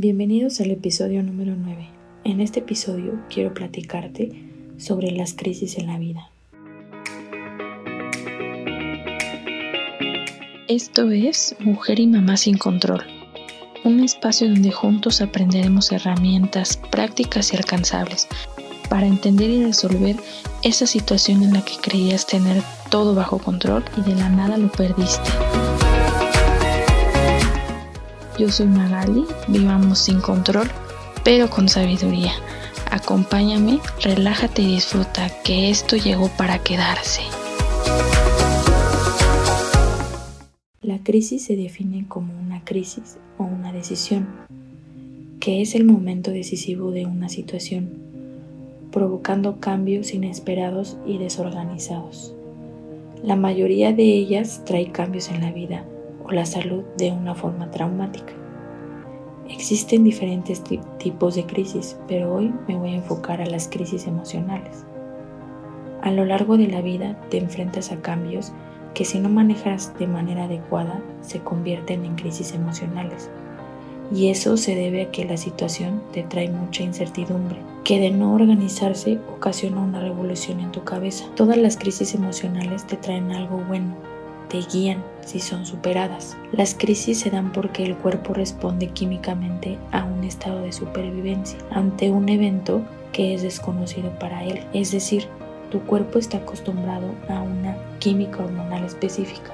Bienvenidos al episodio número 9. En este episodio quiero platicarte sobre las crisis en la vida. Esto es Mujer y Mamá sin Control, un espacio donde juntos aprenderemos herramientas prácticas y alcanzables para entender y resolver esa situación en la que creías tener todo bajo control y de la nada lo perdiste. Yo soy Magali, vivamos sin control, pero con sabiduría. Acompáñame, relájate y disfruta que esto llegó para quedarse. La crisis se define como una crisis o una decisión, que es el momento decisivo de una situación, provocando cambios inesperados y desorganizados. La mayoría de ellas trae cambios en la vida la salud de una forma traumática. Existen diferentes tipos de crisis, pero hoy me voy a enfocar a las crisis emocionales. A lo largo de la vida te enfrentas a cambios que si no manejas de manera adecuada se convierten en crisis emocionales. Y eso se debe a que la situación te trae mucha incertidumbre, que de no organizarse ocasiona una revolución en tu cabeza. Todas las crisis emocionales te traen algo bueno, te guían si son superadas. Las crisis se dan porque el cuerpo responde químicamente a un estado de supervivencia ante un evento que es desconocido para él. Es decir, tu cuerpo está acostumbrado a una química hormonal específica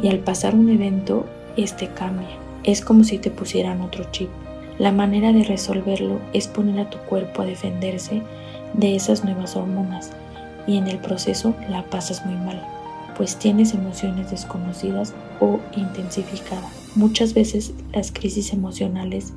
y al pasar un evento, este cambia. Es como si te pusieran otro chip. La manera de resolverlo es poner a tu cuerpo a defenderse de esas nuevas hormonas y en el proceso la pasas muy mal pues tienes emociones desconocidas o intensificadas. Muchas veces las crisis emocionales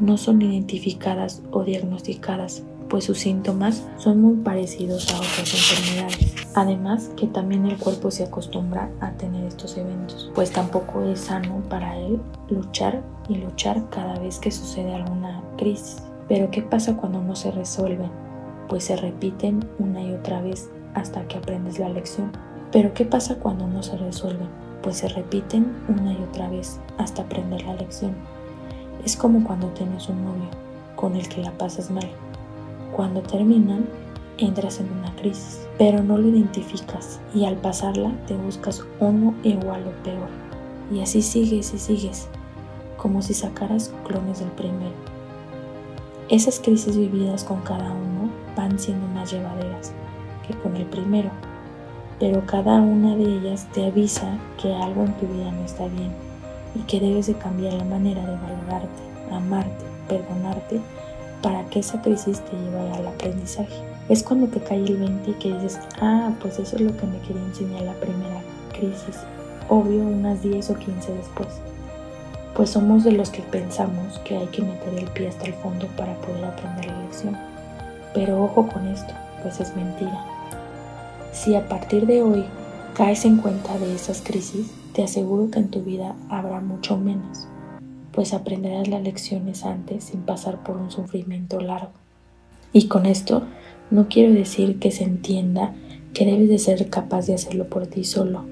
no son identificadas o diagnosticadas, pues sus síntomas son muy parecidos a otras enfermedades. Además que también el cuerpo se acostumbra a tener estos eventos, pues tampoco es sano para él luchar y luchar cada vez que sucede alguna crisis. Pero ¿qué pasa cuando no se resuelven? Pues se repiten una y otra vez hasta que aprendes la lección. Pero ¿qué pasa cuando no se resuelven? Pues se repiten una y otra vez hasta aprender la lección. Es como cuando tienes un novio con el que la pasas mal. Cuando terminan, entras en una crisis, pero no lo identificas y al pasarla te buscas uno igual o peor. Y así sigues y sigues, como si sacaras clones del primero. Esas crisis vividas con cada uno van siendo más llevaderas que con el primero pero cada una de ellas te avisa que algo en tu vida no está bien y que debes de cambiar la manera de valorarte, amarte, perdonarte para que esa crisis te lleve al aprendizaje. Es cuando te cae el 20 y que dices, ah, pues eso es lo que me quería enseñar la primera crisis, obvio unas 10 o 15 después. Pues somos de los que pensamos que hay que meter el pie hasta el fondo para poder aprender la lección. Pero ojo con esto, pues es mentira. Si a partir de hoy caes en cuenta de esas crisis, te aseguro que en tu vida habrá mucho menos, pues aprenderás las lecciones antes sin pasar por un sufrimiento largo. Y con esto no quiero decir que se entienda que debes de ser capaz de hacerlo por ti solo,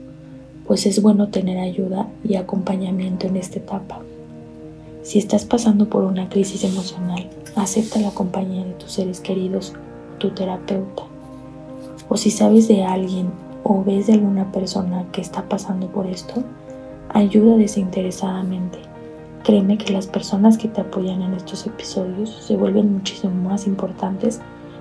pues es bueno tener ayuda y acompañamiento en esta etapa. Si estás pasando por una crisis emocional, acepta la compañía de tus seres queridos, tu terapeuta o si sabes de alguien o ves de alguna persona que está pasando por esto, ayuda desinteresadamente. Créeme que las personas que te apoyan en estos episodios se vuelven muchísimo más importantes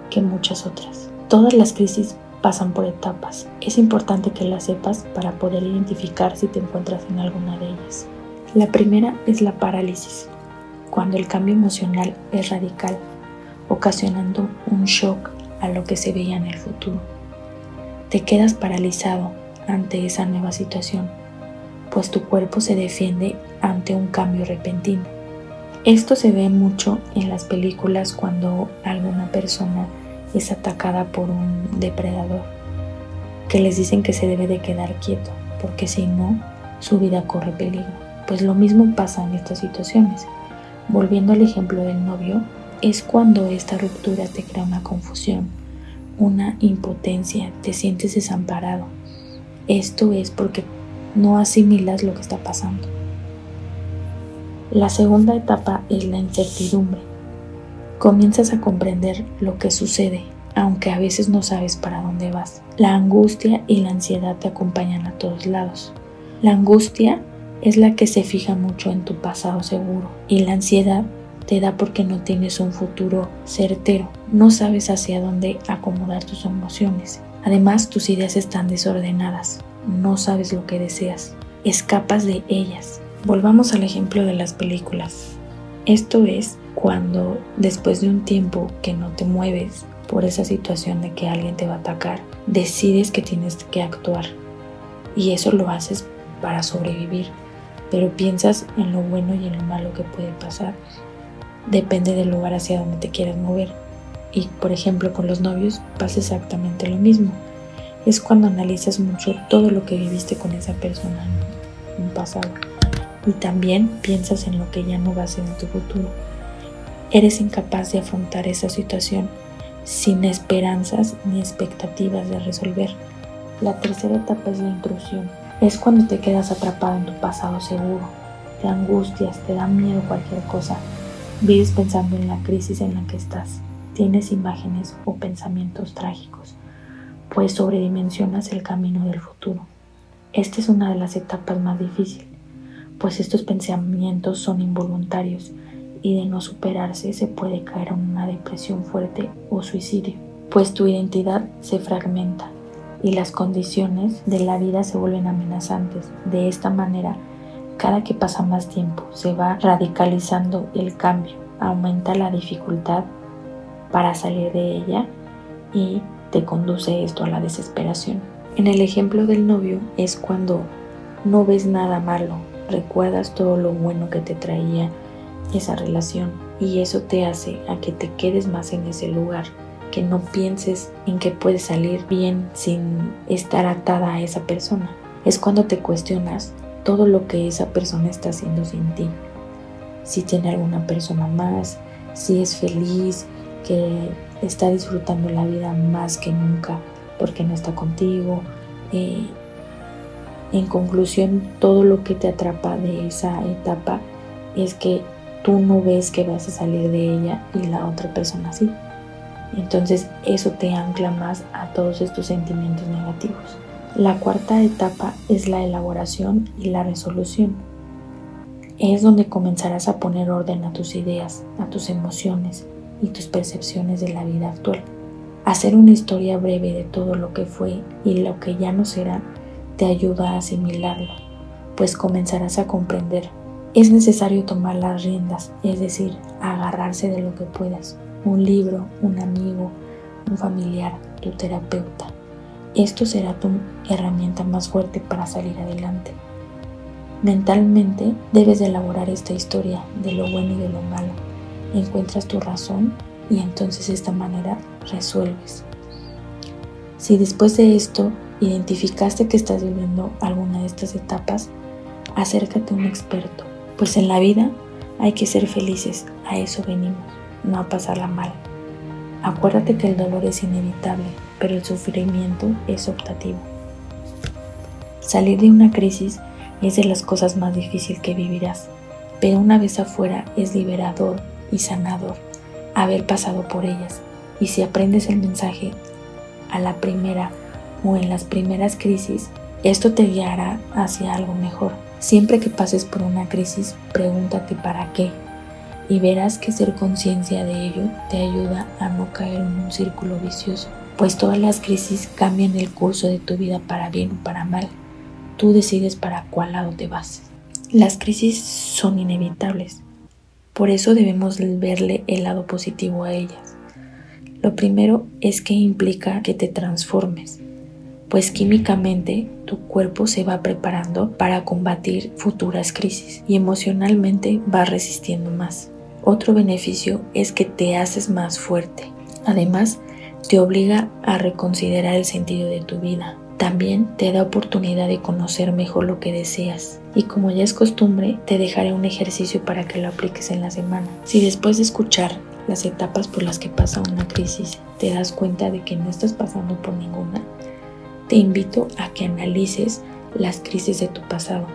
que muchas otras. Todas las crisis pasan por etapas. Es importante que las sepas para poder identificar si te encuentras en alguna de ellas. La primera es la parálisis, cuando el cambio emocional es radical, ocasionando un shock a lo que se veía en el futuro te quedas paralizado ante esa nueva situación, pues tu cuerpo se defiende ante un cambio repentino. Esto se ve mucho en las películas cuando alguna persona es atacada por un depredador, que les dicen que se debe de quedar quieto, porque si no, su vida corre peligro. Pues lo mismo pasa en estas situaciones. Volviendo al ejemplo del novio, es cuando esta ruptura te crea una confusión, una impotencia, te sientes desamparado. Esto es porque no asimilas lo que está pasando. La segunda etapa es la incertidumbre. Comienzas a comprender lo que sucede, aunque a veces no sabes para dónde vas. La angustia y la ansiedad te acompañan a todos lados. La angustia es la que se fija mucho en tu pasado seguro y la ansiedad te da porque no tienes un futuro certero, no sabes hacia dónde acomodar tus emociones. Además, tus ideas están desordenadas, no sabes lo que deseas, escapas de ellas. Volvamos al ejemplo de las películas. Esto es cuando después de un tiempo que no te mueves por esa situación de que alguien te va a atacar, decides que tienes que actuar. Y eso lo haces para sobrevivir, pero piensas en lo bueno y en lo malo que puede pasar. Depende del lugar hacia donde te quieras mover. Y por ejemplo con los novios pasa exactamente lo mismo. Es cuando analizas mucho todo lo que viviste con esa persona en un pasado. Y también piensas en lo que ya no va a ser en tu futuro. Eres incapaz de afrontar esa situación sin esperanzas ni expectativas de resolver. La tercera etapa es la intrusión. Es cuando te quedas atrapado en tu pasado seguro. Te angustias, te da miedo cualquier cosa. Vives pensando en la crisis en la que estás. Tienes imágenes o pensamientos trágicos, pues sobredimensionas el camino del futuro. Esta es una de las etapas más difíciles, pues estos pensamientos son involuntarios y de no superarse se puede caer en una depresión fuerte o suicidio, pues tu identidad se fragmenta y las condiciones de la vida se vuelven amenazantes. De esta manera, cada que pasa más tiempo se va radicalizando el cambio, aumenta la dificultad para salir de ella y te conduce esto a la desesperación. En el ejemplo del novio es cuando no ves nada malo, recuerdas todo lo bueno que te traía esa relación y eso te hace a que te quedes más en ese lugar, que no pienses en que puedes salir bien sin estar atada a esa persona. Es cuando te cuestionas todo lo que esa persona está haciendo sin ti. Si tiene alguna persona más, si es feliz, que está disfrutando la vida más que nunca porque no está contigo. Eh, en conclusión, todo lo que te atrapa de esa etapa es que tú no ves que vas a salir de ella y la otra persona sí. Entonces eso te ancla más a todos estos sentimientos negativos. La cuarta etapa es la elaboración y la resolución. Es donde comenzarás a poner orden a tus ideas, a tus emociones y tus percepciones de la vida actual. Hacer una historia breve de todo lo que fue y lo que ya no será te ayuda a asimilarlo, pues comenzarás a comprender es necesario tomar las riendas, es decir, agarrarse de lo que puedas. Un libro, un amigo, un familiar, tu terapeuta. Esto será tu herramienta más fuerte para salir adelante. Mentalmente debes de elaborar esta historia de lo bueno y de lo malo. Encuentras tu razón y entonces de esta manera resuelves. Si después de esto identificaste que estás viviendo alguna de estas etapas, acércate a un experto pues en la vida hay que ser felices, a eso venimos, no a pasarla mal. Acuérdate que el dolor es inevitable, pero el sufrimiento es optativo. Salir de una crisis es de las cosas más difíciles que vivirás, pero una vez afuera es liberador y sanador haber pasado por ellas. Y si aprendes el mensaje a la primera o en las primeras crisis, esto te guiará hacia algo mejor. Siempre que pases por una crisis, pregúntate para qué y verás que ser conciencia de ello te ayuda a no caer en un círculo vicioso, pues todas las crisis cambian el curso de tu vida para bien o para mal. Tú decides para cuál lado te vas. Las crisis son inevitables, por eso debemos verle el lado positivo a ellas. Lo primero es que implica que te transformes, pues químicamente tu cuerpo se va preparando para combatir futuras crisis y emocionalmente va resistiendo más. Otro beneficio es que te haces más fuerte. Además, te obliga a reconsiderar el sentido de tu vida. También te da oportunidad de conocer mejor lo que deseas. Y como ya es costumbre, te dejaré un ejercicio para que lo apliques en la semana. Si después de escuchar las etapas por las que pasa una crisis te das cuenta de que no estás pasando por ninguna, te invito a que analices las crisis de tu pasado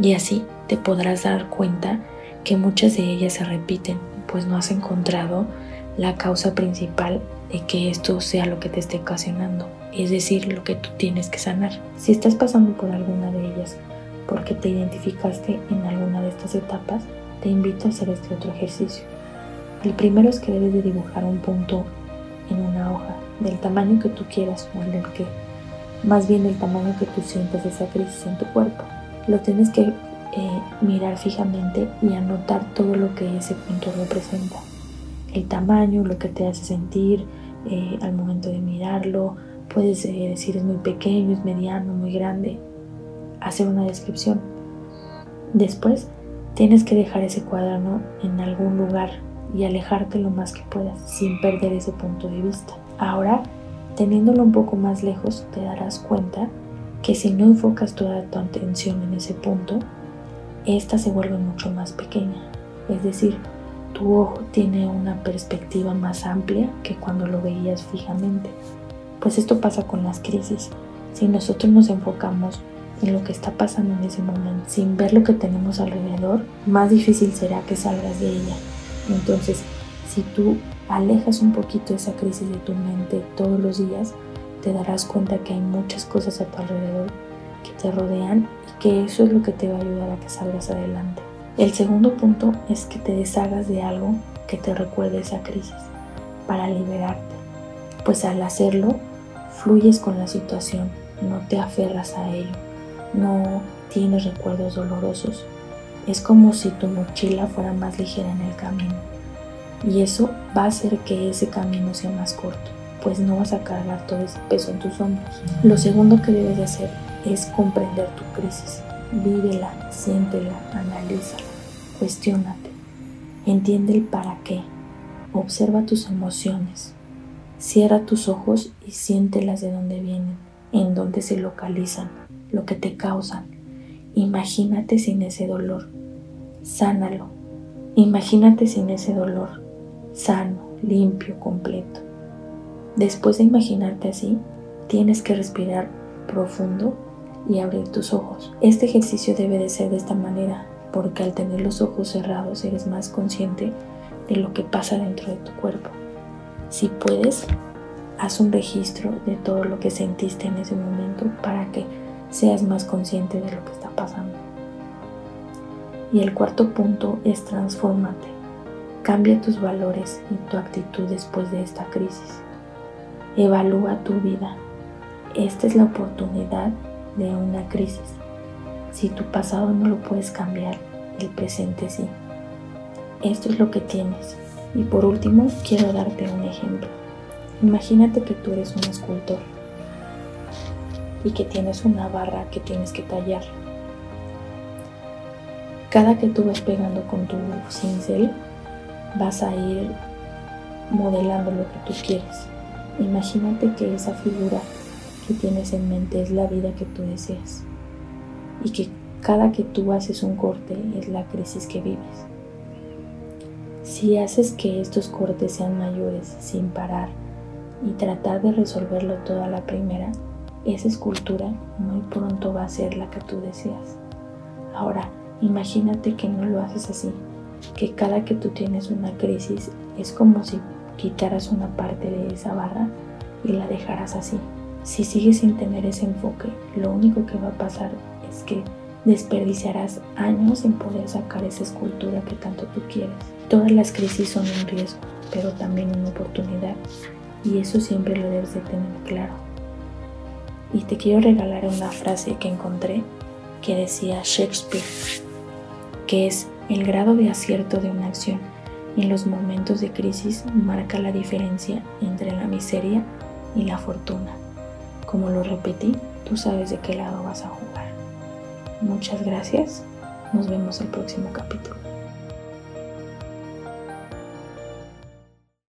y así te podrás dar cuenta que muchas de ellas se repiten, pues no has encontrado la causa principal de que esto sea lo que te esté ocasionando, es decir, lo que tú tienes que sanar. Si estás pasando por alguna de ellas porque te identificaste en alguna de estas etapas, te invito a hacer este otro ejercicio. El primero es que debes de dibujar un punto en una hoja del tamaño que tú quieras o del que más bien del tamaño que tú sientas esa crisis en tu cuerpo. Lo tienes que eh, mirar fijamente y anotar todo lo que ese punto representa. El tamaño, lo que te hace sentir eh, al momento de mirarlo. Puedes eh, decir es muy pequeño, es mediano, muy grande. Hacer una descripción. Después tienes que dejar ese cuaderno en algún lugar y alejarte lo más que puedas sin perder ese punto de vista. Ahora, teniéndolo un poco más lejos, te darás cuenta que si no enfocas toda tu atención en ese punto, esta se vuelve mucho más pequeña. Es decir, tu ojo tiene una perspectiva más amplia que cuando lo veías fijamente. Pues esto pasa con las crisis. Si nosotros nos enfocamos en lo que está pasando en ese momento sin ver lo que tenemos alrededor, más difícil será que salgas de ella. Entonces, si tú alejas un poquito esa crisis de tu mente todos los días, te darás cuenta que hay muchas cosas a tu alrededor que te rodean y que eso es lo que te va a ayudar a que salgas adelante. El segundo punto es que te deshagas de algo que te recuerde esa crisis para liberarte, pues al hacerlo fluyes con la situación, no te aferras a ello, no tienes recuerdos dolorosos. Es como si tu mochila fuera más ligera en el camino y eso va a hacer que ese camino sea más corto, pues no vas a cargar todo ese peso en tus hombros. Lo segundo que debes de hacer es comprender tu crisis. Vívela, siéntela, analízala, cuestiónate, entiende el para qué, observa tus emociones, cierra tus ojos y siéntelas de dónde vienen, en dónde se localizan, lo que te causan. Imagínate sin ese dolor, sánalo. Imagínate sin ese dolor, sano, limpio, completo. Después de imaginarte así, tienes que respirar profundo y abrir tus ojos. Este ejercicio debe de ser de esta manera, porque al tener los ojos cerrados eres más consciente de lo que pasa dentro de tu cuerpo. Si puedes, haz un registro de todo lo que sentiste en ese momento para que seas más consciente de lo que está pasando. Y el cuarto punto es transformarte. Cambia tus valores y tu actitud después de esta crisis. Evalúa tu vida. Esta es la oportunidad de una crisis. Si tu pasado no lo puedes cambiar, el presente sí. Esto es lo que tienes. Y por último, quiero darte un ejemplo. Imagínate que tú eres un escultor y que tienes una barra que tienes que tallar. Cada que tú vas pegando con tu cincel, vas a ir modelando lo que tú quieres. Imagínate que esa figura que tienes en mente es la vida que tú deseas y que cada que tú haces un corte es la crisis que vives. Si haces que estos cortes sean mayores sin parar y tratar de resolverlo toda la primera, esa escultura muy pronto va a ser la que tú deseas. Ahora, imagínate que no lo haces así, que cada que tú tienes una crisis es como si quitaras una parte de esa barra y la dejaras así. Si sigues sin tener ese enfoque, lo único que va a pasar es que desperdiciarás años en poder sacar esa escultura que tanto tú quieres. Todas las crisis son un riesgo, pero también una oportunidad, y eso siempre lo debes de tener claro. Y te quiero regalar una frase que encontré que decía Shakespeare, que es el grado de acierto de una acción en los momentos de crisis marca la diferencia entre la miseria y la fortuna. Como lo repetí, tú sabes de qué lado vas a jugar. Muchas gracias. Nos vemos el próximo capítulo.